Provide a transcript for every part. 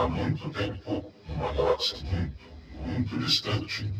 há muito tempo, numa galáxia muito, muito distante.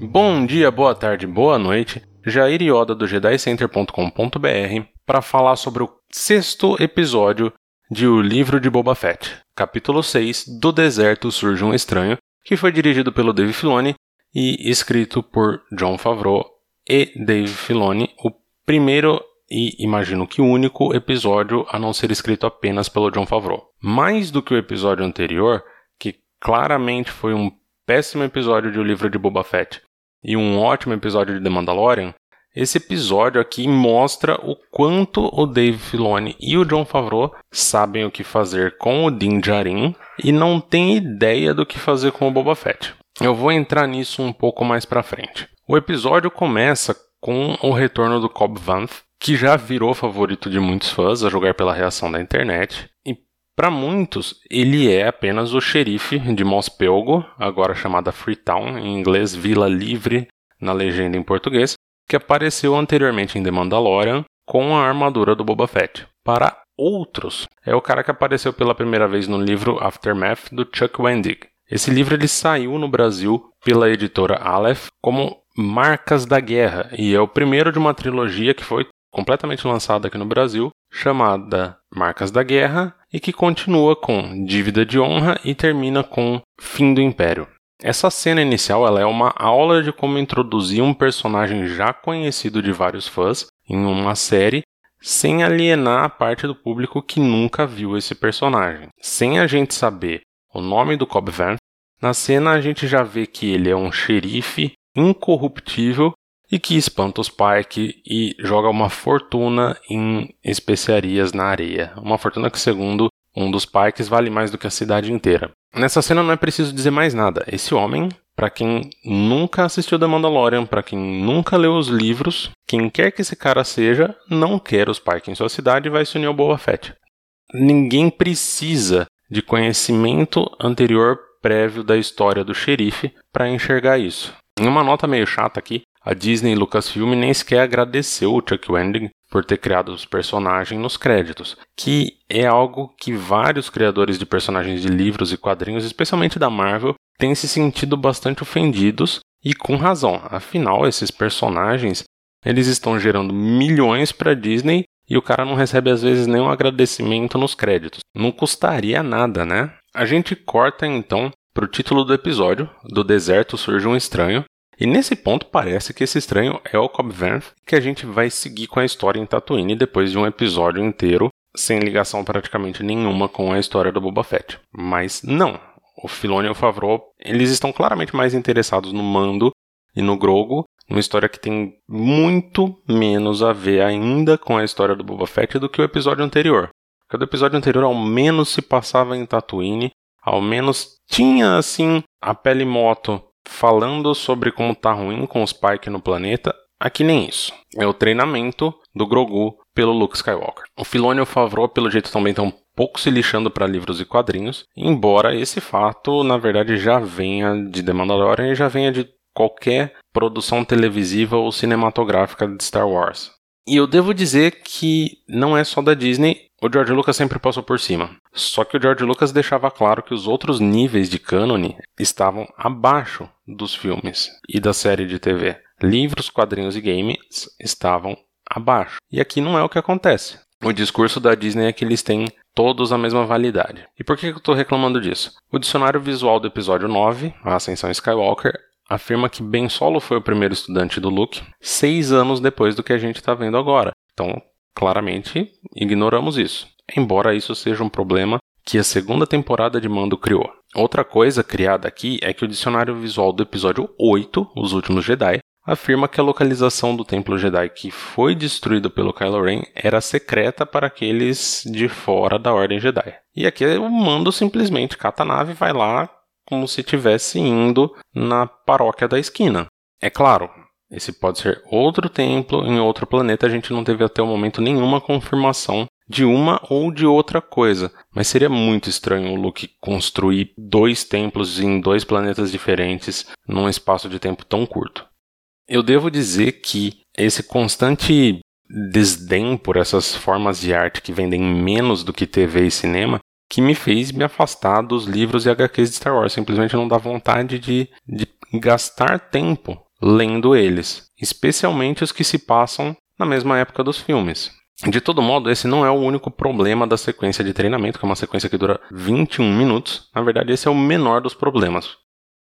Bom dia, boa tarde, boa noite. Jair Yoda do JediCenter.com.br para falar sobre o sexto episódio de O Livro de Boba Fett, capítulo 6 Do Deserto Surge um Estranho, que foi dirigido pelo Dave Filoni e escrito por John Favreau e Dave Filoni, o primeiro e imagino que único episódio a não ser escrito apenas pelo John Favreau. Mais do que o episódio anterior, que claramente foi um péssimo episódio de O Livro de Boba Fett e um ótimo episódio de The Mandalorian, esse episódio aqui mostra o quanto o Dave Filoni e o John Favreau sabem o que fazer com o Din Djarin e não têm ideia do que fazer com o Boba Fett. Eu vou entrar nisso um pouco mais para frente. O episódio começa com o retorno do Cobb Vanth, que já virou favorito de muitos fãs a jogar pela reação da internet, e para muitos, ele é apenas o xerife de Mos Pelgo, agora chamada Freetown, em inglês Vila Livre na legenda em português, que apareceu anteriormente em The Mandalorian com a armadura do Boba Fett. Para outros, é o cara que apareceu pela primeira vez no livro Aftermath do Chuck Wendig. Esse livro ele saiu no Brasil pela editora Aleph como Marcas da Guerra e é o primeiro de uma trilogia que foi completamente lançada aqui no Brasil, chamada Marcas da Guerra e que continua com Dívida de Honra e termina com Fim do Império. Essa cena inicial ela é uma aula de como introduzir um personagem já conhecido de vários fãs em uma série sem alienar a parte do público que nunca viu esse personagem. Sem a gente saber o nome do Cobb Vanth, na cena a gente já vê que ele é um xerife incorruptível e que espanta os Pike e joga uma fortuna em especiarias na areia. Uma fortuna que, segundo um dos Pikes, vale mais do que a cidade inteira. Nessa cena não é preciso dizer mais nada. Esse homem, para quem nunca assistiu The Mandalorian, para quem nunca leu os livros, quem quer que esse cara seja, não quer os Pike em sua cidade e vai se unir ao Boba Fett. Ninguém precisa de conhecimento anterior prévio da história do xerife para enxergar isso. Em uma nota meio chata aqui, a Disney e Lucasfilm nem sequer agradeceu o Chuck Wendig por ter criado os personagens nos créditos, que é algo que vários criadores de personagens de livros e quadrinhos, especialmente da Marvel, têm se sentido bastante ofendidos e com razão. Afinal, esses personagens, eles estão gerando milhões para Disney e o cara não recebe às vezes nenhum agradecimento nos créditos. Não custaria nada, né? A gente corta então para o título do episódio, do deserto surge um estranho, e nesse ponto parece que esse estranho é o Cobb Vanth, que a gente vai seguir com a história em Tatooine depois de um episódio inteiro sem ligação praticamente nenhuma com a história do Boba Fett. Mas não, o Filoni e o Favreau, eles estão claramente mais interessados no Mando e no Grogu, uma história que tem muito menos a ver ainda com a história do Boba Fett do que o episódio anterior. Porque o episódio anterior ao menos se passava em Tatooine, ao menos tinha assim a pele moto falando sobre como tá ruim com os Pike no planeta, aqui nem isso. É o treinamento do Grogu pelo Luke Skywalker. O Filoni e o Favreau, pelo jeito, também estão pouco se lixando para livros e quadrinhos, embora esse fato, na verdade, já venha de The Mandalorian e já venha de qualquer produção televisiva ou cinematográfica de Star Wars. E eu devo dizer que não é só da Disney o George Lucas sempre passou por cima. Só que o George Lucas deixava claro que os outros níveis de cânone estavam abaixo dos filmes e da série de TV. Livros, quadrinhos e games estavam abaixo. E aqui não é o que acontece. O discurso da Disney é que eles têm todos a mesma validade. E por que eu estou reclamando disso? O dicionário visual do episódio 9, A Ascensão Skywalker, afirma que Ben Solo foi o primeiro estudante do Luke seis anos depois do que a gente está vendo agora. Então, Claramente, ignoramos isso, embora isso seja um problema que a segunda temporada de Mando criou. Outra coisa criada aqui é que o dicionário visual do episódio 8, Os Últimos Jedi, afirma que a localização do Templo Jedi que foi destruído pelo Kylo Ren era secreta para aqueles de fora da Ordem Jedi. E aqui o Mando simplesmente cata a nave e vai lá como se estivesse indo na paróquia da esquina. É claro, esse pode ser outro templo em outro planeta. A gente não teve até o momento nenhuma confirmação de uma ou de outra coisa, mas seria muito estranho o Luke construir dois templos em dois planetas diferentes num espaço de tempo tão curto. Eu devo dizer que esse constante desdém por essas formas de arte que vendem menos do que TV e cinema que me fez me afastar dos livros e HQs de Star Wars. Simplesmente não dá vontade de, de gastar tempo lendo eles, especialmente os que se passam na mesma época dos filmes. De todo modo, esse não é o único problema da sequência de treinamento, que é uma sequência que dura 21 minutos. Na verdade, esse é o menor dos problemas.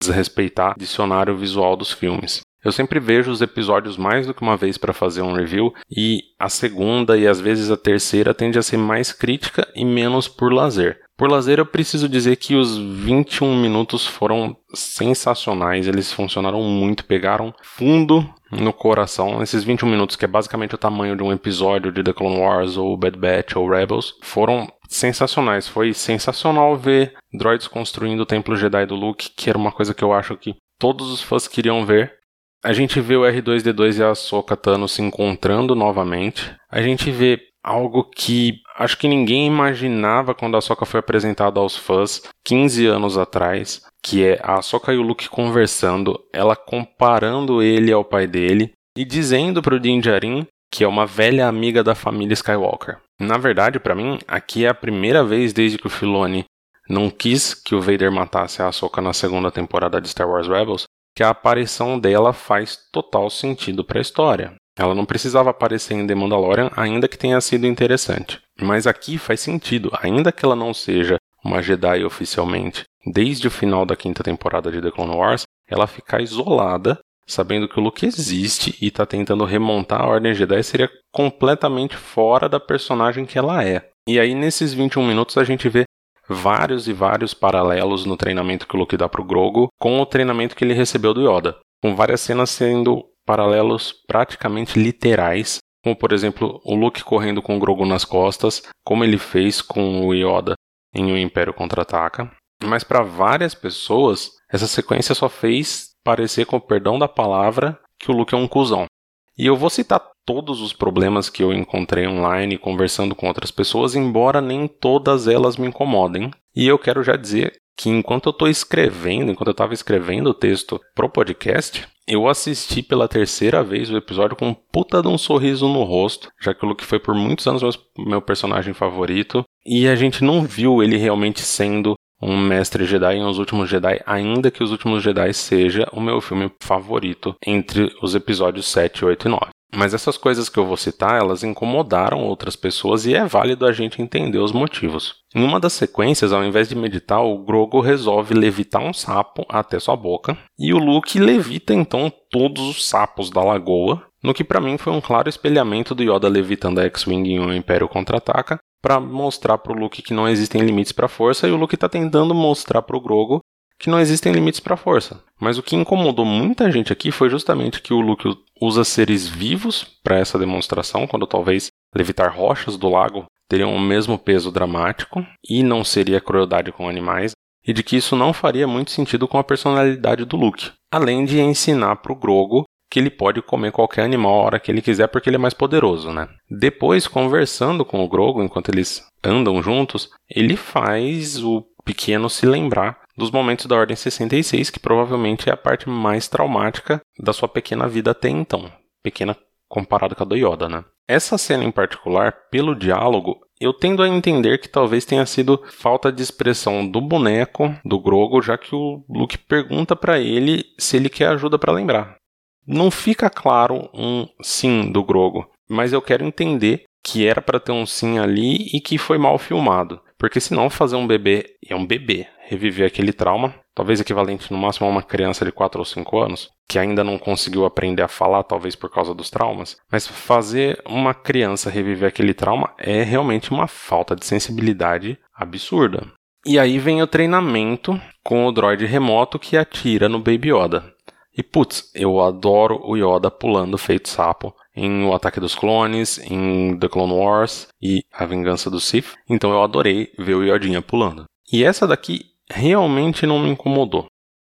Desrespeitar dicionário visual dos filmes. Eu sempre vejo os episódios mais do que uma vez para fazer um review e a segunda e às vezes a terceira tende a ser mais crítica e menos por lazer. Por lazer, eu preciso dizer que os 21 minutos foram sensacionais, eles funcionaram muito, pegaram fundo no coração. Esses 21 minutos, que é basicamente o tamanho de um episódio de The Clone Wars ou Bad Batch ou Rebels, foram sensacionais. Foi sensacional ver droids construindo o Templo Jedi do Luke, que era uma coisa que eu acho que todos os fãs queriam ver. A gente vê o R2D2 e a Ahsoka Tano se encontrando novamente. A gente vê algo que acho que ninguém imaginava quando a Ahsoka foi apresentada aos fãs 15 anos atrás, que é a Ahsoka e o Luke conversando, ela comparando ele ao pai dele e dizendo para o Din Djarin que é uma velha amiga da família Skywalker. Na verdade, para mim, aqui é a primeira vez desde que o Filoni não quis que o Vader matasse a Ahsoka na segunda temporada de Star Wars Rebels, que a aparição dela faz total sentido para a história. Ela não precisava aparecer em The Mandalorian, ainda que tenha sido interessante. Mas aqui faz sentido, ainda que ela não seja uma Jedi oficialmente, desde o final da quinta temporada de The Clone Wars, ela ficar isolada, sabendo que o Luke existe e está tentando remontar a Ordem Jedi seria completamente fora da personagem que ela é. E aí, nesses 21 minutos, a gente vê vários e vários paralelos no treinamento que o Luke dá pro Grogu com o treinamento que ele recebeu do Yoda, com várias cenas sendo paralelos praticamente literais, como por exemplo o Luke correndo com o Grogu nas costas, como ele fez com o Yoda em O Império Contra-Ataca. Mas para várias pessoas, essa sequência só fez parecer, com o perdão da palavra, que o Luke é um cuzão. E eu vou citar todos os problemas que eu encontrei online conversando com outras pessoas, embora nem todas elas me incomodem. E eu quero já dizer que enquanto eu estou escrevendo, enquanto eu estava escrevendo o texto pro podcast, eu assisti pela terceira vez o episódio com um puta de um sorriso no rosto, já que o Luke foi por muitos anos meu personagem favorito, e a gente não viu ele realmente sendo um mestre Jedi em Os Últimos Jedi, ainda que Os Últimos Jedi seja o meu filme favorito entre os episódios 7, 8 e 9. Mas essas coisas que eu vou citar, elas incomodaram outras pessoas e é válido a gente entender os motivos. Em uma das sequências, ao invés de meditar, o Grogo resolve levitar um sapo até sua boca e o Luke levita então todos os sapos da lagoa, no que para mim foi um claro espelhamento do Yoda levitando a X-Wing em um Império Contra-Ataca, para mostrar para o Luke que não existem limites para a força e o Luke está tentando mostrar para o Grogo que não existem limites para a força. Mas o que incomodou muita gente aqui foi justamente que o Luke usa seres vivos para essa demonstração, quando talvez levitar rochas do lago teriam o mesmo peso dramático e não seria crueldade com animais, e de que isso não faria muito sentido com a personalidade do Luke, além de ensinar para o Grogo que ele pode comer qualquer animal a hora que ele quiser porque ele é mais poderoso, né? Depois, conversando com o Grogo enquanto eles andam juntos, ele faz o pequeno se lembrar dos momentos da Ordem 66, que provavelmente é a parte mais traumática da sua pequena vida até então. Pequena comparado com a do Yoda, né? Essa cena em particular, pelo diálogo, eu tendo a entender que talvez tenha sido falta de expressão do boneco, do Grogo, já que o Luke pergunta para ele se ele quer ajuda para lembrar. Não fica claro um sim do Grogo, mas eu quero entender que era para ter um sim ali e que foi mal filmado. Porque senão fazer um bebê, é um bebê, reviver aquele trauma, talvez equivalente no máximo a uma criança de 4 ou 5 anos, que ainda não conseguiu aprender a falar, talvez por causa dos traumas, mas fazer uma criança reviver aquele trauma é realmente uma falta de sensibilidade absurda. E aí vem o treinamento com o droid remoto que atira no Baby Yoda. E putz, eu adoro o Yoda pulando feito sapo em O Ataque dos Clones, em The Clone Wars e A Vingança do Sith. Então eu adorei ver o Yodinha pulando. E essa daqui realmente não me incomodou.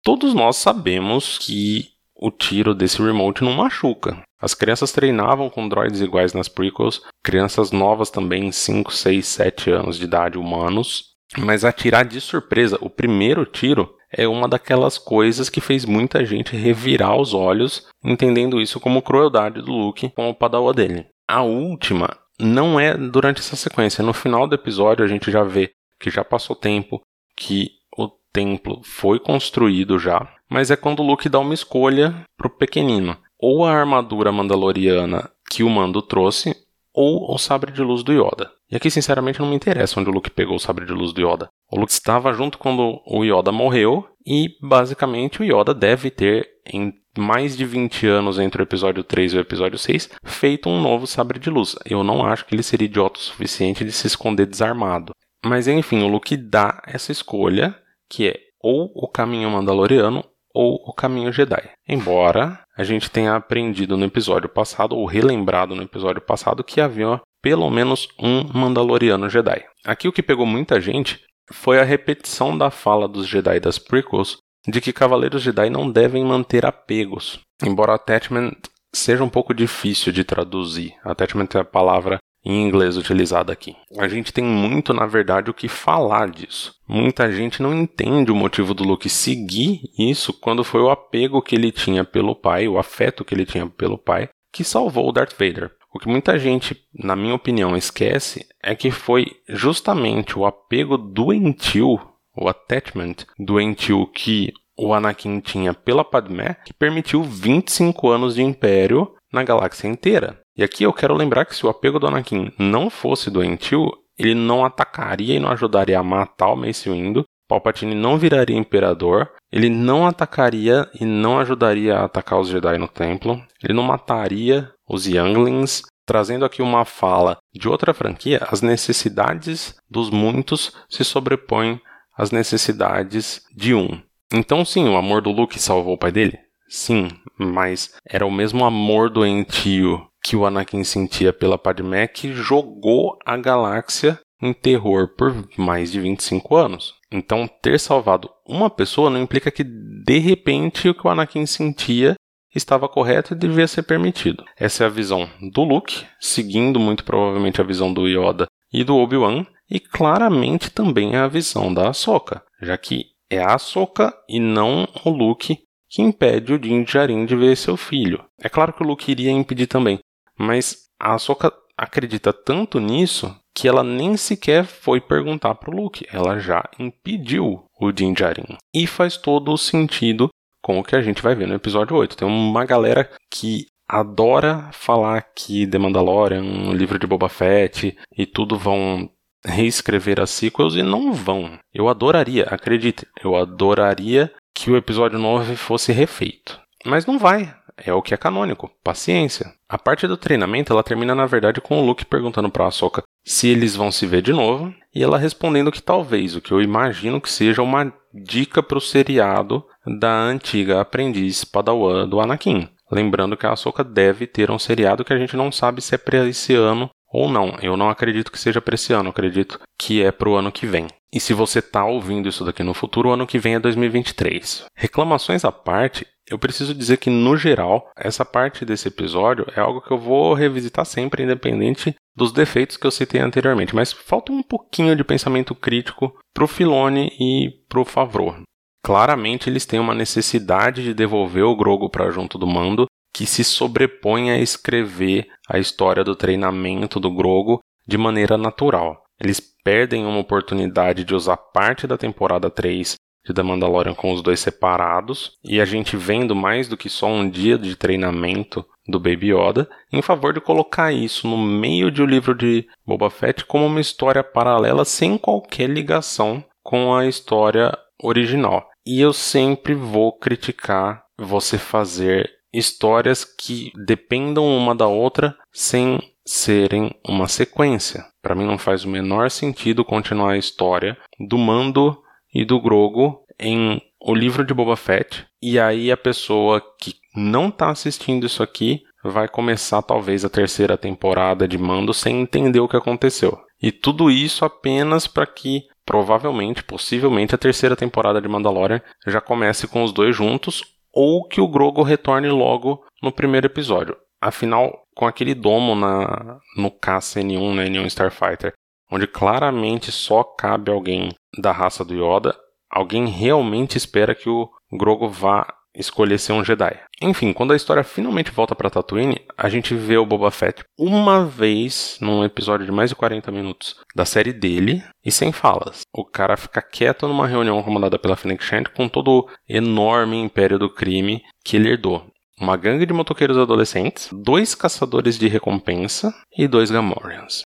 Todos nós sabemos que o tiro desse remote não machuca. As crianças treinavam com droids iguais nas prequels, crianças novas também, 5, 6, 7 anos de idade, humanos. Mas atirar de surpresa, o primeiro tiro, é uma daquelas coisas que fez muita gente revirar os olhos, entendendo isso como crueldade do Luke com o padawan dele. A última não é durante essa sequência. No final do episódio a gente já vê que já passou tempo, que o templo foi construído já, mas é quando o Luke dá uma escolha pro pequenino. Ou a armadura mandaloriana que o Mando trouxe, ou o sabre de luz do Yoda. E aqui, sinceramente, não me interessa onde o Luke pegou o sabre de luz do Yoda. O Luke estava junto quando o Yoda morreu, e basicamente o Yoda deve ter, em mais de 20 anos entre o episódio 3 e o episódio 6, feito um novo sabre de luz. Eu não acho que ele seria idiota o suficiente de se esconder desarmado. Mas enfim, o Luke dá essa escolha, que é ou o caminho mandaloriano ou o caminho Jedi. Embora a gente tenha aprendido no episódio passado, ou relembrado no episódio passado, que havia pelo menos um Mandaloriano Jedi. Aqui o que pegou muita gente foi a repetição da fala dos Jedi das prequels de que Cavaleiros Jedi não devem manter apegos. Embora attachment seja um pouco difícil de traduzir, attachment é a palavra em inglês utilizada aqui. A gente tem muito, na verdade, o que falar disso. Muita gente não entende o motivo do Luke seguir isso quando foi o apego que ele tinha pelo pai, o afeto que ele tinha pelo pai, que salvou o Darth Vader. O que muita gente, na minha opinião, esquece é que foi justamente o apego doentio, o attachment doentio que o Anakin tinha pela Padmé que permitiu 25 anos de império na galáxia inteira. E aqui eu quero lembrar que se o apego do Anakin não fosse doentio, ele não atacaria e não ajudaria a matar o Mace Windu, Palpatine não viraria imperador, ele não atacaria e não ajudaria a atacar os Jedi no templo, ele não mataria os Younglings, trazendo aqui uma fala de outra franquia, as necessidades dos muitos se sobrepõem às necessidades de um. Então sim, o amor do Luke salvou o pai dele? Sim, mas era o mesmo amor doentio que o Anakin sentia pela Padmé que jogou a galáxia em terror por mais de 25 anos. Então, ter salvado uma pessoa não implica que de repente o que o Anakin sentia estava correto e devia ser permitido. Essa é a visão do Luke, seguindo muito provavelmente a visão do Yoda e do Obi-Wan, e claramente também é a visão da Ahsoka, já que é a Ahsoka e não o Luke que impede o Din Djarin de ver seu filho. É claro que o Luke iria impedir também, mas a Ahsoka acredita tanto nisso que ela nem sequer foi perguntar para o Luke, ela já impediu o Din Djarin. E faz todo o sentido com o que a gente vai ver no episódio 8. Tem uma galera que adora falar que The Mandalorian, o livro de Boba Fett e tudo vão reescrever as sequels e não vão. Eu adoraria, acredite, eu adoraria que o episódio 9 fosse refeito. Mas não vai. É o que é canônico. Paciência. A parte do treinamento ela termina na verdade com o Luke perguntando para Ahsoka se eles vão se ver de novo e ela respondendo que talvez, o que eu imagino que seja uma dica para o seriado da antiga aprendiz Padawan do Anakin. Lembrando que a Ahsoka deve ter um seriado que a gente não sabe se é para esse ano ou não. Eu não acredito que seja para esse ano, acredito que é para o ano que vem. E se você está ouvindo isso daqui no futuro, o ano que vem é 2023. Reclamações à parte, eu preciso dizer que, no geral, essa parte desse episódio é algo que eu vou revisitar sempre, independente dos defeitos que eu citei anteriormente. Mas falta um pouquinho de pensamento crítico pro Filone e pro Favreau. Claramente eles têm uma necessidade de devolver o Grogo para junto do mando que se sobrepõe a escrever a história do treinamento do Grogo de maneira natural. Eles perdem uma oportunidade de usar parte da temporada 3 de The Mandalorian com os dois separados e a gente vendo mais do que só um dia de treinamento do Baby Yoda, em favor de colocar isso no meio de um livro de Boba Fett como uma história paralela sem qualquer ligação com a história original. E eu sempre vou criticar você fazer histórias que dependam uma da outra sem serem uma sequência. Para mim não faz o menor sentido continuar a história do Mando e do Grogo em o livro de Boba Fett e aí a pessoa que não está assistindo isso aqui vai começar talvez a terceira temporada de Mando sem entender o que aconteceu. E tudo isso apenas para que provavelmente, possivelmente a terceira temporada de Mandalorian já comece com os dois juntos ou que o Grogo retorne logo no primeiro episódio. Afinal, com aquele domo na, no KCN1, na N1 Starfighter, onde claramente só cabe alguém da raça do Yoda, alguém realmente espera que o Grogo vá escolher ser um Jedi. Enfim, quando a história finalmente volta para Tatooine, a gente vê o Boba Fett uma vez num episódio de mais de 40 minutos da série dele e sem falas. O cara fica quieto numa reunião comandada pela Fennec Shand com todo o enorme império do crime que ele herdou. Uma gangue de motoqueiros adolescentes, dois caçadores de recompensa e dois Gamorreans.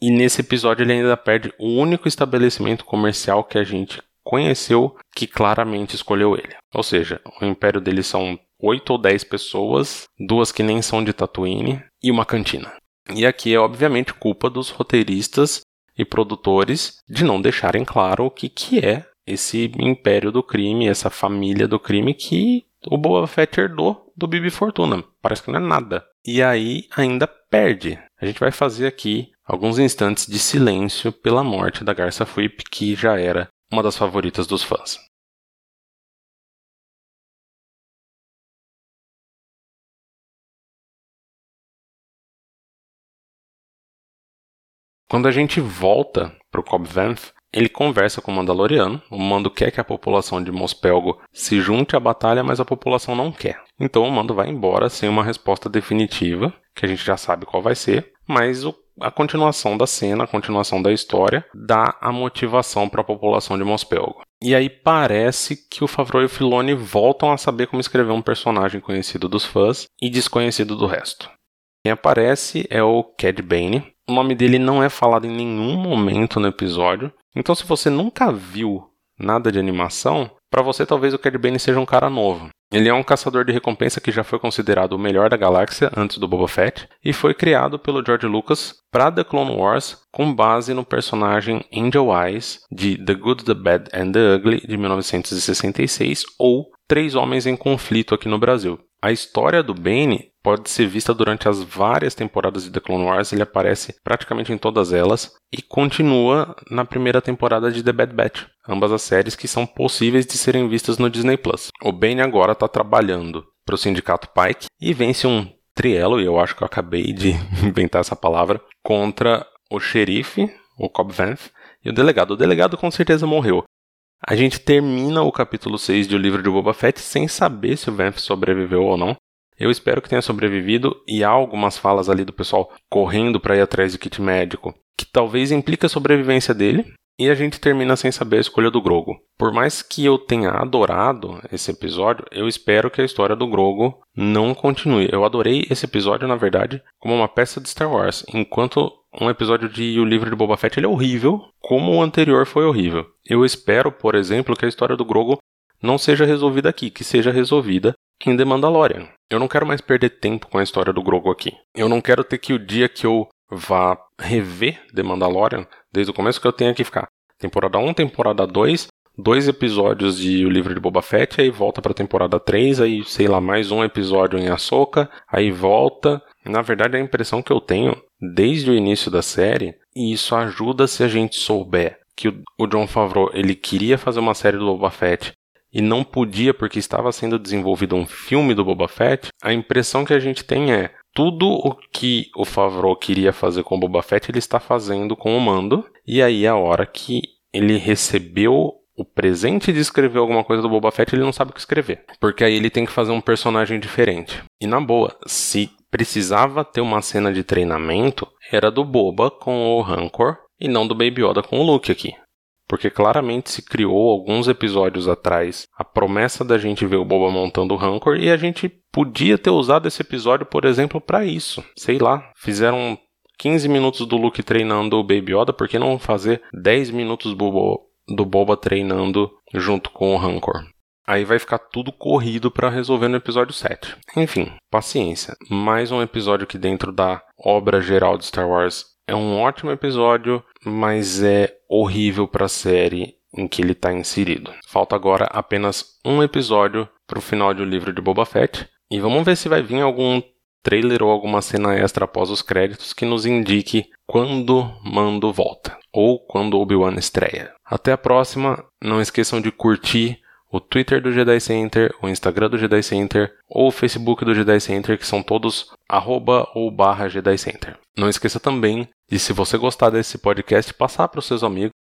E nesse episódio ele ainda perde o único estabelecimento comercial que a gente conheceu que claramente escolheu ele. Ou seja, o império dele são oito ou dez pessoas, duas que nem são de Tatooine e uma cantina. E aqui é obviamente culpa dos roteiristas e produtores de não deixarem claro o que, que é esse império do crime, essa família do crime que o Boba Fett herdou do Bibi Fortuna. Parece que não é nada. E aí ainda perde. A gente vai fazer aqui alguns instantes de silêncio pela morte da Garça Fuip, que já era uma das favoritas dos fãs. Quando a gente volta para o Cobb Vanth, ele conversa com o Mandaloriano. O Mando quer que a população de Mospelgo se junte à batalha, mas a população não quer. Então o Mando vai embora sem uma resposta definitiva, que a gente já sabe qual vai ser, mas o a continuação da cena, a continuação da história, dá a motivação para a população de Mospelgo. E aí parece que o Favreau e o Filoni voltam a saber como escrever um personagem conhecido dos fãs e desconhecido do resto. Quem aparece é o Cad Bane. O nome dele não é falado em nenhum momento no episódio. Então, se você nunca viu nada de animação, para você talvez o Cad Bane seja um cara novo. Ele é um caçador de recompensa que já foi considerado o melhor da galáxia antes do Boba Fett e foi criado pelo George Lucas para The Clone Wars com base no personagem Angel Eyes de The Good, The Bad and The Ugly de 1966 ou Três Homens em Conflito aqui no Brasil. A história do Bane pode ser vista durante as várias temporadas de The Clone Wars, ele aparece praticamente em todas elas e continua na primeira temporada de The Bad Batch, ambas as séries que são possíveis de serem vistas no Disney Plus. O Bane agora está trabalhando para o Sindicato Pike e vence um trielo, e eu acho que eu acabei de inventar essa palavra, contra o xerife, o Cobb Vanth, e o delegado. O delegado com certeza morreu, a gente termina o capítulo 6 de O Livro de Boba Fett sem saber se o Vance sobreviveu ou não. Eu espero que tenha sobrevivido e há algumas falas ali do pessoal correndo para ir atrás do kit médico, que talvez implique a sobrevivência dele, e a gente termina sem saber a escolha do Grogo. Por mais que eu tenha adorado esse episódio, eu espero que a história do Grogo não continue. Eu adorei esse episódio, na verdade, como uma peça de Star Wars, enquanto um episódio de O Livro de Boba Fett ele é horrível, como o anterior foi horrível. Eu espero, por exemplo, que a história do Grogo não seja resolvida aqui, que seja resolvida em The Mandalorian. Eu não quero mais perder tempo com a história do Grogo aqui. Eu não quero ter que o dia que eu vá rever The Mandalorian, desde o começo que eu tenha que ficar temporada 1, temporada 2, dois episódios de O Livro de Boba Fett, aí volta pra temporada 3, aí sei lá, mais um episódio em Ahsoka, aí volta. Na verdade, a impressão que eu tenho desde o início da série, e isso ajuda se a gente souber que o John Favreau ele queria fazer uma série do Boba Fett e não podia porque estava sendo desenvolvido um filme do Boba Fett, a impressão que a gente tem é tudo o que o Favreau queria fazer com o Boba Fett, ele está fazendo com o Mando. E aí, a hora que ele recebeu o presente de escrever alguma coisa do Boba Fett, ele não sabe o que escrever. Porque aí ele tem que fazer um personagem diferente. E na boa, se precisava ter uma cena de treinamento, era do Boba com o Rancor e não do Baby Yoda com o Luke aqui porque claramente se criou alguns episódios atrás a promessa da gente ver o Boba montando o Rancor e a gente podia ter usado esse episódio, por exemplo, para isso. Sei lá, fizeram 15 minutos do Luke treinando o Baby Yoda, por que não fazer 10 minutos do, Boba treinando junto com o Rancor? Aí vai ficar tudo corrido para resolver no episódio 7. Enfim, paciência. Mais um episódio que dentro da obra geral de Star Wars é um ótimo episódio, mas é horrível para a série em que ele está inserido. Falta agora apenas um episódio para o final do livro de Boba Fett e vamos ver se vai vir algum trailer ou alguma cena extra após os créditos que nos indique quando Mando volta ou quando Obi-Wan estreia. Até a próxima, não esqueçam de curtir o Twitter do Jedi Center, o Instagram do Jedi Center ou o Facebook do Jedi Center, que são todos arroba ou barra Jedi Center. Não esqueça também e se você gostar desse podcast, passar para os seus amigos.